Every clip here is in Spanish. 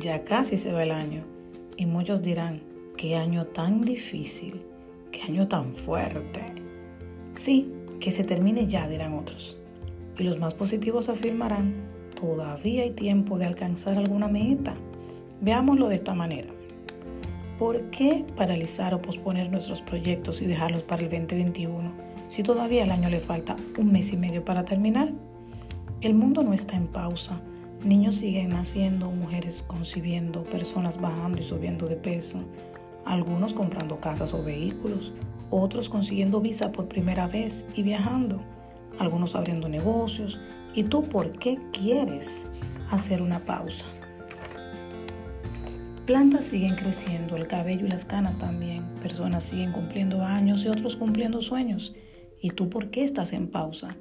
ya casi se va el año y muchos dirán, qué año tan difícil, qué año tan fuerte. Sí, que se termine ya, dirán otros. Y los más positivos afirmarán, todavía hay tiempo de alcanzar alguna meta. Veámoslo de esta manera. ¿Por qué paralizar o posponer nuestros proyectos y dejarlos para el 2021 si todavía el año le falta un mes y medio para terminar? El mundo no está en pausa. Niños siguen naciendo, mujeres concibiendo, personas bajando y subiendo de peso, algunos comprando casas o vehículos, otros consiguiendo visa por primera vez y viajando, algunos abriendo negocios. ¿Y tú por qué quieres hacer una pausa? Plantas siguen creciendo, el cabello y las canas también. Personas siguen cumpliendo años y otros cumpliendo sueños. ¿Y tú por qué estás en pausa?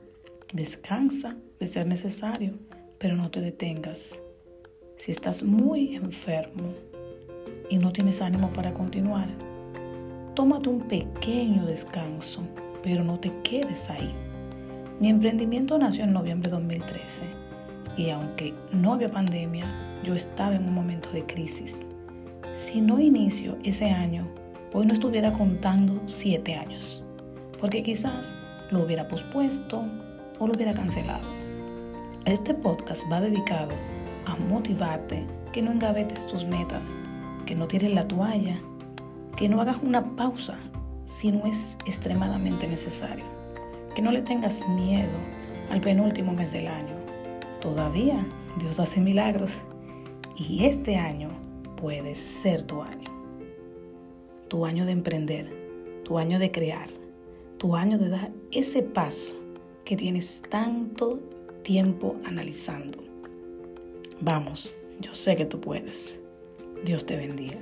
Descansa de ser necesario, pero no te detengas. Si estás muy enfermo y no tienes ánimo para continuar, tómate un pequeño descanso, pero no te quedes ahí. Mi emprendimiento nació en noviembre de 2013 y aunque no había pandemia, yo estaba en un momento de crisis si no inicio ese año, hoy no estuviera contando siete años, porque quizás lo hubiera pospuesto o lo hubiera cancelado. Este podcast va dedicado a motivarte que no engavetes tus metas, que no tires la toalla, que no hagas una pausa si no es extremadamente necesario, que no le tengas miedo al penúltimo mes del año. Todavía Dios hace milagros y este año puede ser tu año. Tu año de emprender, tu año de crear, tu año de dar ese paso que tienes tanto tiempo analizando. Vamos, yo sé que tú puedes. Dios te bendiga.